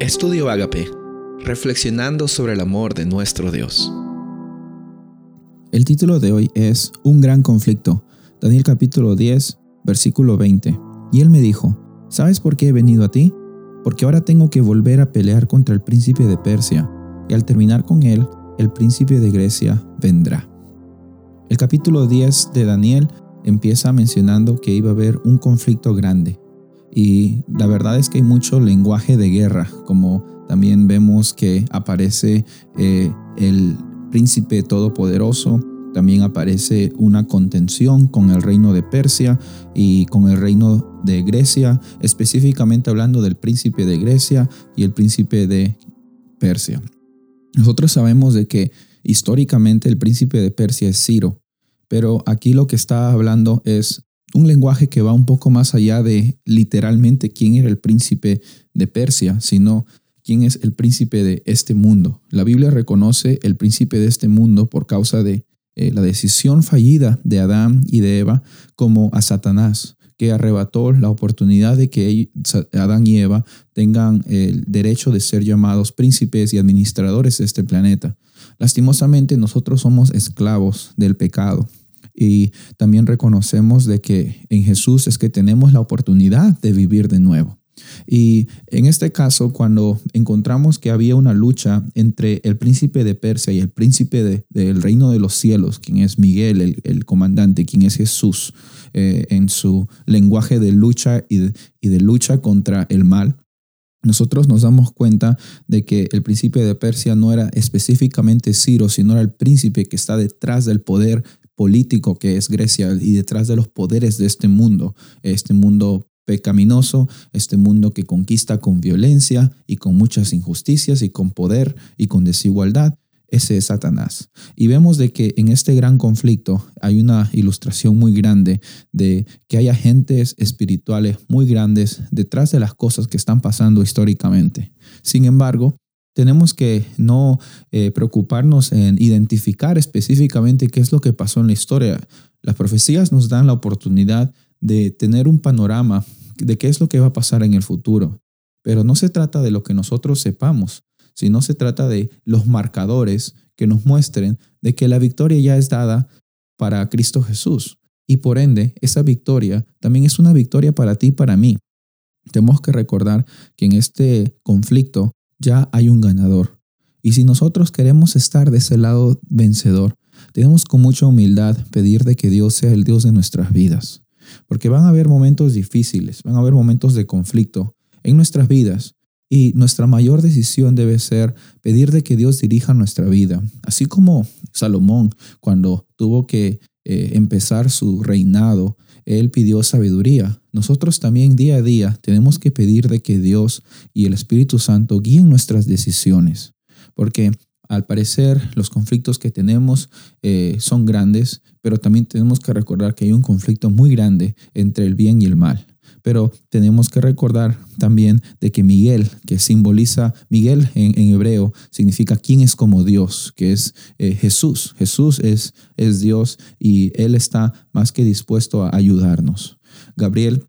Estudio Agape, reflexionando sobre el amor de nuestro Dios. El título de hoy es Un gran conflicto, Daniel capítulo 10, versículo 20. Y él me dijo, ¿sabes por qué he venido a ti? Porque ahora tengo que volver a pelear contra el príncipe de Persia, y al terminar con él, el príncipe de Grecia vendrá. El capítulo 10 de Daniel empieza mencionando que iba a haber un conflicto grande, y la verdad es que hay mucho lenguaje de guerra, como también vemos que aparece eh, el príncipe todopoderoso, también aparece una contención con el reino de Persia y con el reino de Grecia, específicamente hablando del príncipe de Grecia y el príncipe de Persia. Nosotros sabemos de que históricamente el príncipe de Persia es Ciro, pero aquí lo que está hablando es un lenguaje que va un poco más allá de literalmente quién era el príncipe de Persia, sino quién es el príncipe de este mundo. La Biblia reconoce el príncipe de este mundo por causa de eh, la decisión fallida de Adán y de Eva como a Satanás, que arrebató la oportunidad de que Adán y Eva tengan el derecho de ser llamados príncipes y administradores de este planeta. Lastimosamente nosotros somos esclavos del pecado y también reconocemos de que en Jesús es que tenemos la oportunidad de vivir de nuevo. Y en este caso, cuando encontramos que había una lucha entre el príncipe de Persia y el príncipe del reino de los cielos, quien es Miguel, el, comandante, quien es Jesús, eh, en su lenguaje de lucha y de, lucha contra el mal, nosotros nos damos cuenta de que el príncipe de Persia no era específicamente Ciro, sino era el príncipe que está detrás del poder político que es Grecia y detrás de los poderes de este mundo, este mundo pecaminoso, este mundo que conquista con violencia y con muchas injusticias y con poder y con desigualdad. Ese es Satanás. Y vemos de que en este gran conflicto hay una ilustración muy grande de que hay agentes espirituales muy grandes detrás de las cosas que están pasando históricamente. Sin embargo, tenemos que no eh, preocuparnos en identificar específicamente qué es lo que pasó en la historia. Las profecías nos dan la oportunidad de tener un panorama de qué es lo que va a pasar en el futuro. Pero no se trata de lo que nosotros sepamos, sino se trata de los marcadores que nos muestren de que la victoria ya es dada para Cristo Jesús. Y por ende, esa victoria también es una victoria para ti y para mí. Tenemos que recordar que en este conflicto ya hay un ganador. Y si nosotros queremos estar de ese lado vencedor, tenemos con mucha humildad pedir de que Dios sea el Dios de nuestras vidas. Porque van a haber momentos difíciles, van a haber momentos de conflicto en nuestras vidas. Y nuestra mayor decisión debe ser pedir de que Dios dirija nuestra vida. Así como Salomón, cuando tuvo que eh, empezar su reinado, él pidió sabiduría. Nosotros también día a día tenemos que pedir de que Dios y el Espíritu Santo guíen nuestras decisiones, porque al parecer los conflictos que tenemos eh, son grandes, pero también tenemos que recordar que hay un conflicto muy grande entre el bien y el mal. Pero tenemos que recordar también de que Miguel, que simboliza, Miguel en, hebreo significa quién es como Dios, que es eh, Jesús. Jesús es, es Dios y Él está más que dispuesto a ayudarnos. Gabriel,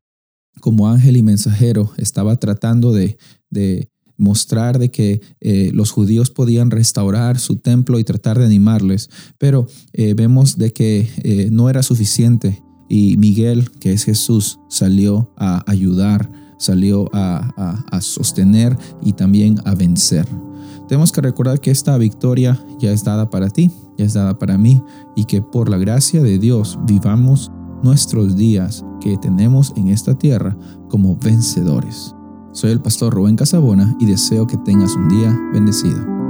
como ángel y mensajero, estaba tratando de, de mostrar de que eh, los judíos podían restaurar su templo y tratar de animarles, pero eh, vemos de que no era suficiente y Miguel, que es Jesús, salió a ayudar, salió a, sostener y también a vencer. Tenemos que recordar que esta victoria ya es dada para ti, ya es dada para mí y que por la gracia de Dios vivamos nuestros días que tenemos en esta tierra como vencedores. Soy el pastor Rubén Casabona y deseo que tengas un día bendecido.